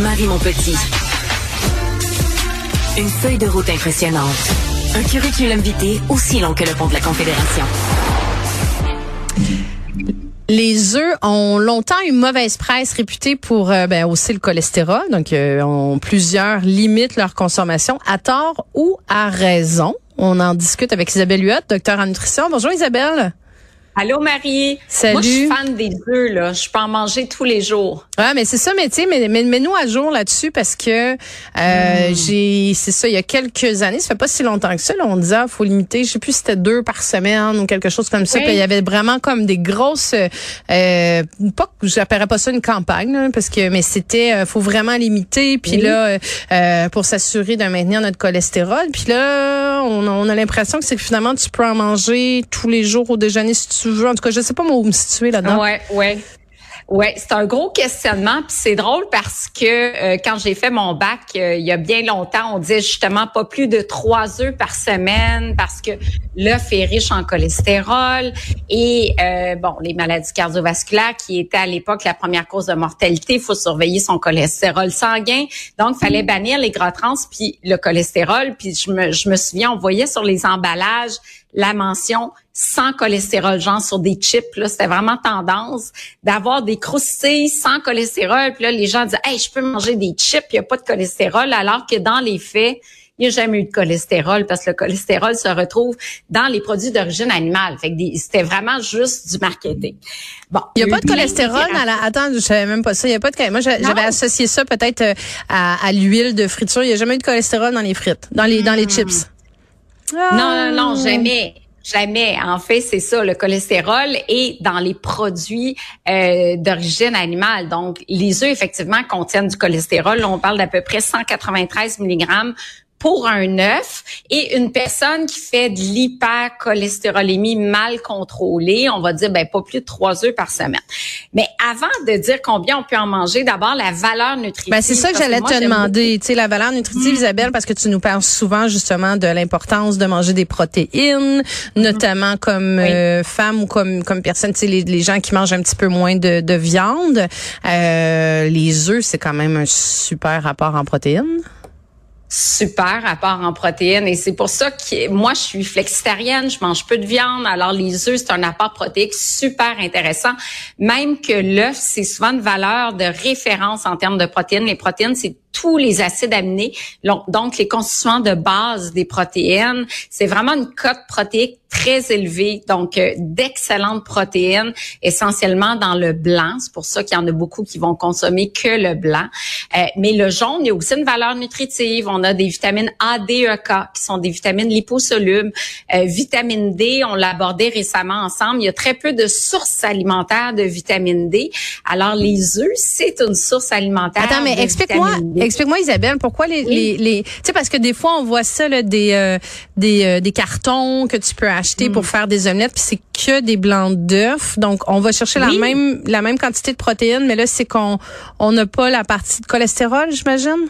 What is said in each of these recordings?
Marie mon petit. Une feuille de route impressionnante. Un curriculum vitae aussi long que le pont de la Confédération. Les œufs ont longtemps une mauvaise presse réputée pour euh, ben, le cholestérol. Donc, euh, plusieurs limitent leur consommation à tort ou à raison. On en discute avec Isabelle Huot, docteur en nutrition. Bonjour Isabelle. Allô Marie? Salut. Moi je suis fan des œufs là, je peux en manger tous les jours. Ouais, mais c'est ça mais tu sais mais, mais nous à jour là-dessus parce que euh, mm. j'ai c'est ça il y a quelques années, ça fait pas si longtemps que ça, là, on disait ah, faut limiter, je sais plus si c'était deux par semaine ou quelque chose comme ça, puis il y avait vraiment comme des grosses euh pas j'appellerais pas ça une campagne là, parce que mais c'était euh, faut vraiment limiter puis là euh, pour s'assurer de maintenir notre cholestérol, puis là on, on a l'impression que c'est que finalement tu peux en manger tous les jours au déjeuner si tu en tout cas, je sais pas moi où me situer là-dedans. Ouais, ouais. Ouais, c'est un gros questionnement, puis c'est drôle parce que euh, quand j'ai fait mon bac euh, il y a bien longtemps, on disait justement pas plus de trois œufs par semaine parce que l'œuf est riche en cholestérol et euh, bon, les maladies cardiovasculaires qui étaient à l'époque la première cause de mortalité, il faut surveiller son cholestérol sanguin. Donc fallait bannir les gras trans puis le cholestérol, puis je me je me souviens on voyait sur les emballages la mention sans cholestérol, genre sur des chips. Là, c'était vraiment tendance d'avoir des croustilles sans cholestérol. Puis là, les gens disaient, hey, je peux manger des chips, il n'y a pas de cholestérol, alors que dans les faits, il n'y a jamais eu de cholestérol parce que le cholestérol se retrouve dans les produits d'origine animale. Fait que c'était vraiment juste du marketing. Bon, il n'y a pas de cholestérol dans la. Attends, je savais même pas ça. Il y a pas de. Moi, j'avais associé ça peut-être euh, à, l'huile de friture. Il n'y a jamais eu de cholestérol dans les frites, dans les dans les hmm. Non, non, non, jamais. Jamais. En fait, c'est ça, le cholestérol est dans les produits euh, d'origine animale. Donc, les œufs, effectivement, contiennent du cholestérol. on parle d'à peu près 193 mg pour un œuf et une personne qui fait de l'hypercholestérolémie mal contrôlée, on va dire ben pas plus de trois œufs par semaine. Mais avant de dire combien on peut en manger, d'abord la valeur nutritive. Ben c'est ça que j'allais te demander, tu sais la valeur nutritive mm. Isabelle parce que tu nous parles souvent justement de l'importance de manger des protéines, mm-hmm. notamment comme euh, femme ou comme comme personne, tu sais les, les, gens qui mangent un petit peu moins de, de viande, euh, les œufs c'est quand même un super rapport en protéines super apport en protéines et c'est pour ça que moi je suis flexitarienne, je mange peu de viande, alors les œufs c'est un apport protéique super intéressant, même que l'œuf c'est souvent une valeur de référence en termes de protéines. Les protéines c'est tous les acides aminés, donc les constituants de base des protéines. C'est vraiment une cote protéique très élevée, donc euh, d'excellentes protéines, essentiellement dans le blanc. C'est pour ça qu'il y en a beaucoup qui vont consommer que le blanc. Euh, mais le jaune, il y a aussi une valeur nutritive. On a des vitamines A, D, E, K, qui sont des vitamines liposolubles. Euh, vitamine D, on l'a abordé récemment ensemble. Il y a très peu de sources alimentaires de vitamine D. Alors les œufs, c'est une source alimentaire. Attends, mais explique-moi Explique-moi, Isabelle, pourquoi les, les, les tu sais, parce que des fois, on voit ça, là, des, euh, des, euh, des cartons que tu peux acheter pour mm. faire des omelettes, puis c'est que des blancs d'œufs. Donc, on va chercher la même, la même quantité de protéines, mais là, c'est qu'on, on n'a pas la partie de cholestérol, j'imagine?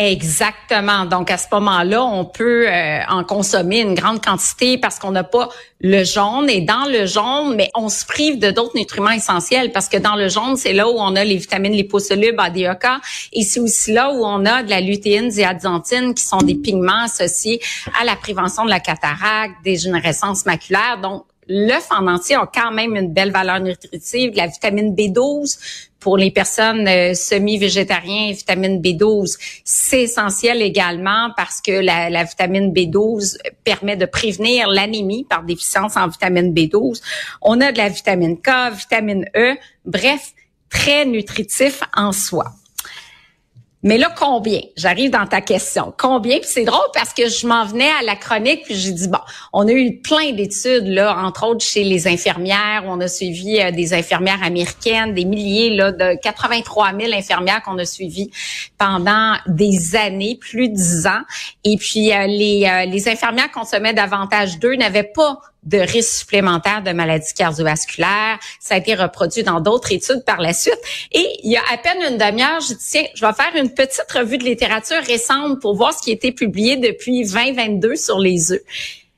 Exactement. Donc à ce moment-là, on peut euh, en consommer une grande quantité parce qu'on n'a pas le jaune. Et dans le jaune, mais on se prive de d'autres nutriments essentiels parce que dans le jaune, c'est là où on a les vitamines liposolubles ADOK et c'est aussi là où on a de la lutéine, zéaxanthine qui sont des pigments associés à la prévention de la cataracte, des dégénérescence maculaire. Donc l'œuf en entier a quand même une belle valeur nutritive, la vitamine B12 pour les personnes euh, semi-végétariens, vitamine B12, c'est essentiel également parce que la, vitamine B12 permet de prévenir l'anémie par déficience en vitamine B12. On a de la vitamine K, vitamine E, bref, très nutritif en soi. Mais là, combien? J'arrive dans ta question. Combien? Puis c'est drôle parce que je m'en venais à la chronique, puis j'ai dit, bon, on a eu plein d'études, là, entre autres chez les infirmières. On a suivi euh, des infirmières américaines, des milliers, là, de 83 000 infirmières qu'on a suivies pendant des années, plus de 10 ans. Et puis, euh, les, euh, les infirmières consommaient davantage d'eux, n'avaient pas de risques supplémentaires de maladies cardiovasculaires. Ça a été reproduit dans d'autres études par la suite. Et il y a à peine une demi-heure, je dis, tiens, je vais faire une petite revue de littérature récente pour voir ce qui a été publié depuis 2022 sur les œufs.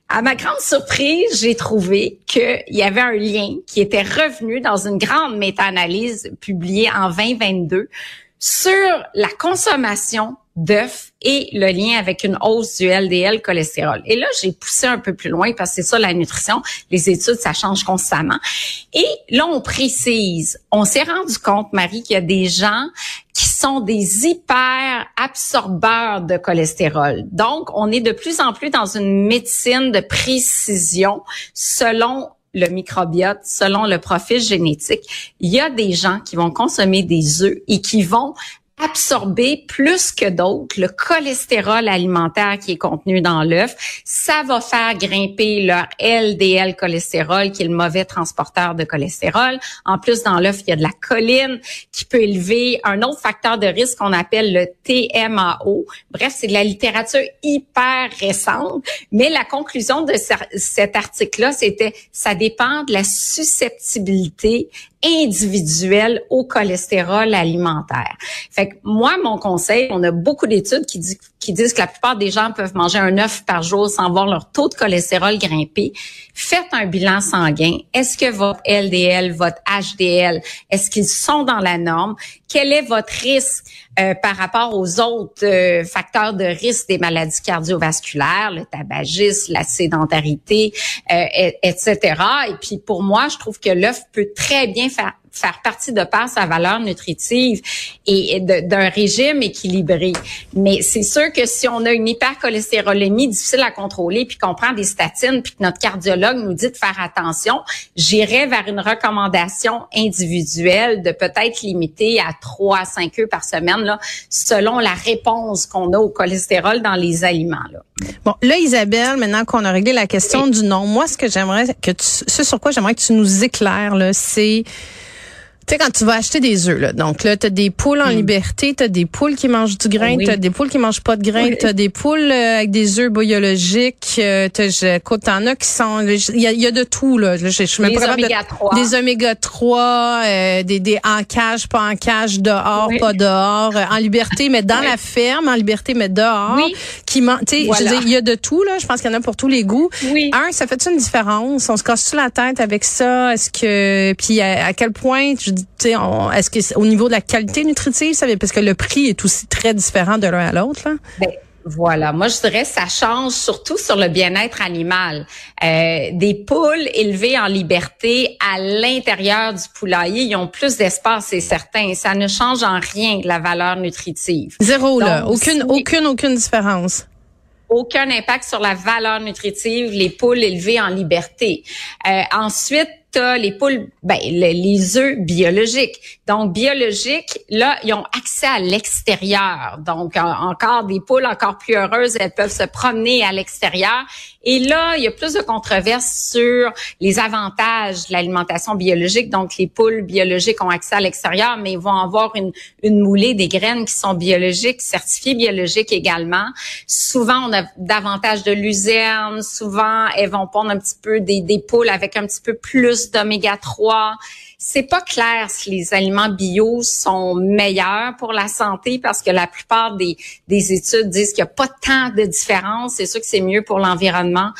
À ma grande surprise, j'ai trouvé qu'il y avait un lien qui était revenu dans une grande méta-analyse publiée en 2022 sur la consommation d'œufs et le lien avec une hausse du LDL cholestérol. Et là, j'ai poussé un peu plus loin parce que c'est ça la nutrition. Les études, ça change constamment. Et là, on précise, on s'est rendu compte, Marie, qu'il y a des gens qui sont des hyper absorbeurs de cholestérol. Donc, on est de plus en plus dans une médecine de précision selon le microbiote, selon le profil génétique, il y a des gens qui vont consommer des œufs et qui vont absorber plus que d'autres le cholestérol alimentaire qui est contenu dans l'œuf. Ça va faire grimper leur LDL cholestérol, qui est le mauvais transporteur de cholestérol. En plus, dans l'œuf, il y a de la choline qui peut élever un autre facteur de risque qu'on appelle le TMAO. Bref, c'est de la littérature hyper récente. Mais la conclusion de cet article-là, c'était ça dépend de la susceptibilité individuelle au cholestérol alimentaire. Fait que moi, mon conseil, on a beaucoup d'études qui, qui disent que la plupart des gens peuvent manger un œuf par jour sans voir leur taux de cholestérol grimper. Faites un bilan sanguin. Est-ce que votre LDL, votre HDL, est-ce qu'ils sont dans la norme? Quel est votre risque euh, par rapport aux autres euh, facteurs de risque des maladies cardiovasculaires, le tabagisme, la sédentarité, euh, etc. Et puis pour moi, je trouve que l'œuf peut très bien faire faire partie de par sa valeur nutritive et d'un régime équilibré. Mais c'est sûr que si on a une hypercholestérolémie difficile à contrôler, puis qu'on prend des statines, puis que notre cardiologue nous dit de faire attention, j'irais vers une recommandation individuelle de peut-être limiter à 3 à 5 œufs par semaine, là, selon la réponse qu'on a au cholestérol dans les aliments. Là. Bon, là, Isabelle, maintenant qu'on a réglé la question du nom, moi, ce que j'aimerais que tu, ce sur quoi j'aimerais que tu nous éclaires, là, c'est sais, quand tu vas acheter des œufs, là, donc là, tu as des poules en hmm. liberté, tu as des poules qui mangent du grain, tu as des poules qui mangent pas de grain, tu as des poules euh, avec des œufs biologiques, euh, écoute, t'en as qui sont... Il y a, de tout, là. Je, je, je des oméga 3. Des oméga 3, euh, des, des en cage, pas en cage, dehors, pas dehors, euh, en liberté, mais dans la ferme, en liberté, mais dehors. Qui tu sais, il y a de tout, là. Je pense qu'il y en a pour tous les goûts. Oui. Un, ça fait une différence? On se casse-tu la tête avec ça? Est-ce que... Puis à, quel point... Je est-ce que au niveau de la qualité nutritive, ça, parce que le prix est aussi très différent de l'un à l'autre, là? Ben, voilà, moi je dirais ça change surtout sur le bien-être animal. Euh, des poules élevées en liberté à l'intérieur du poulailler, ils ont plus d'espace, c'est certain. Ça ne change en rien la valeur nutritive. Zéro là, aucune, aucune, aucune différence aucun impact sur la valeur nutritive, les poules élevées en liberté. Euh, ensuite, les poules, ben, les œufs biologiques. Donc, biologiques, là, ils ont accès à l'extérieur. Donc, encore des poules encore plus heureuses, elles peuvent se promener à l'extérieur. Et là, il y a plus de controverses sur les avantages de l'alimentation biologique. Donc, les poules biologiques ont accès à l'extérieur, mais ils vont avoir une, une moulée des graines qui sont biologiques, certifiées biologiques également. Souvent, on a davantage de luzerne. Souvent, elles vont pondre un petit peu des, des poules avec un petit peu plus d'oméga 3 c'est pas clair si les aliments bio sont meilleurs pour la santé parce que la plupart des, des études disent qu'il n'y a pas tant de différence. C'est sûr que c'est mieux pour l'environnement,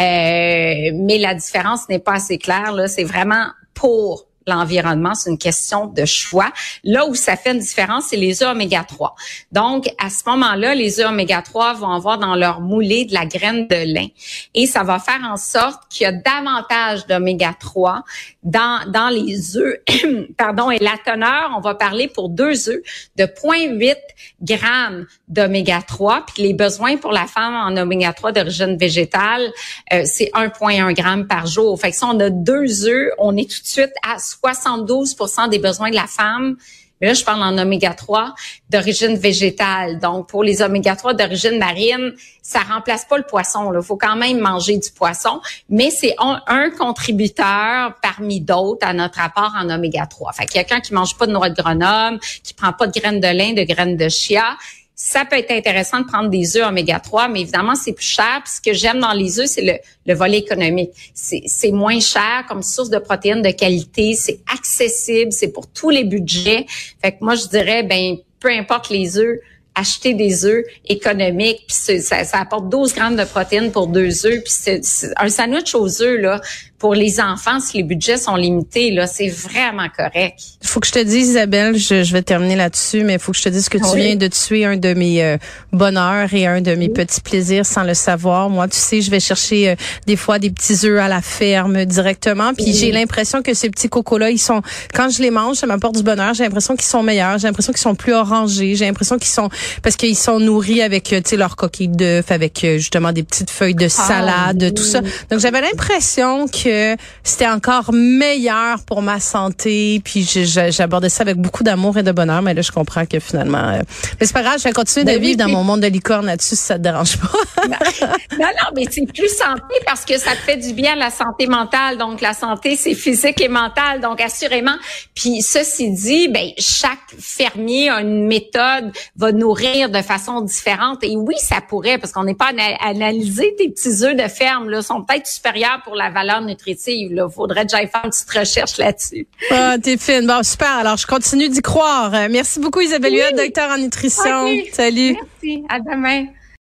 euh, mais la différence n'est pas assez claire. Là, c'est vraiment pour l'environnement, c'est une question de choix. Là où ça fait une différence, c'est les œufs oméga 3. Donc, à ce moment-là, les œufs oméga 3 vont avoir dans leur moulée de la graine de lin. Et ça va faire en sorte qu'il y a davantage d'oméga 3 dans, dans les œufs. Pardon, et la teneur, on va parler pour deux œufs de 0,8 grammes d'oméga 3. Puis les besoins pour la femme en oméga 3 d'origine végétale, euh, c'est 1,1 gramme par jour. Fait que si on a deux œufs, on est tout de suite à 72% des besoins de la femme. Là, je parle en oméga 3 d'origine végétale. Donc, pour les oméga 3 d'origine marine, ça remplace pas le poisson. Il faut quand même manger du poisson, mais c'est un, contributeur parmi d'autres à notre apport en oméga 3. Fait quelqu'un qui mange pas de noix de Grenoble, qui prend pas de graines de lin, de graines de chia, ça peut être intéressant de prendre des œufs oméga 3, mais évidemment, c'est plus cher. Puis ce que j'aime dans les œufs, c'est le, le volet économique. C'est moins cher comme source de protéines de qualité, c'est accessible, c'est pour tous les budgets. Fait que moi, je dirais, ben peu importe les œufs, acheter des œufs économiques, puis ça, ça, apporte 12 grammes de protéines pour deux œufs, puis un sandwich aux œufs là pour les enfants, si les budgets sont limités, là, c'est vraiment correct. Il faut que je te dise, Isabelle, je, je vais terminer là-dessus, mais il faut que je te dise que tu viens de tuer un de mes euh, bonheurs et un de mes petits plaisirs sans le savoir. Moi, tu sais, je vais chercher euh, des fois des petits œufs à la ferme directement, puis j'ai l'impression que ces petits cocos-là, ils sont, quand je les mange, ça m'apporte du bonheur. J'ai l'impression qu'ils sont meilleurs, j'ai l'impression qu'ils sont plus orangés, j'ai l'impression qu'ils sont, parce qu'ils sont nourris avec, euh, tu sais, leur coquille d'œuf, avec justement des petites feuilles de ah, salade, tout ça. Donc j'avais l'impression que c'était encore meilleur pour ma santé, puis j'abordais ça avec beaucoup d'amour et de bonheur, mais là, je comprends que finalement... Euh, mais c'est pas grave, je vais continuer de ben vivre dans mon monde de licorne là-dessus si ça te dérange pas. non, non, mais c'est plus santé parce que ça te fait du bien à la santé mentale. Donc, la santé, c'est physique et mental. Donc, assurément. Puis, ceci dit, ben, chaque fermier a une méthode, va nourrir de façon différente. Et oui, ça pourrait, parce qu'on n'est pas à analyser tes petits œufs de ferme, là, sont peut-être supérieurs pour la valeur nutritive. Il faudrait que j'aille faire une petite recherche là-dessus. Ah, t'es fine. Bon, super. Alors, je continue d'y croire. Merci beaucoup, Isabelle oui. docteur en nutrition. Salut. Merci. À demain.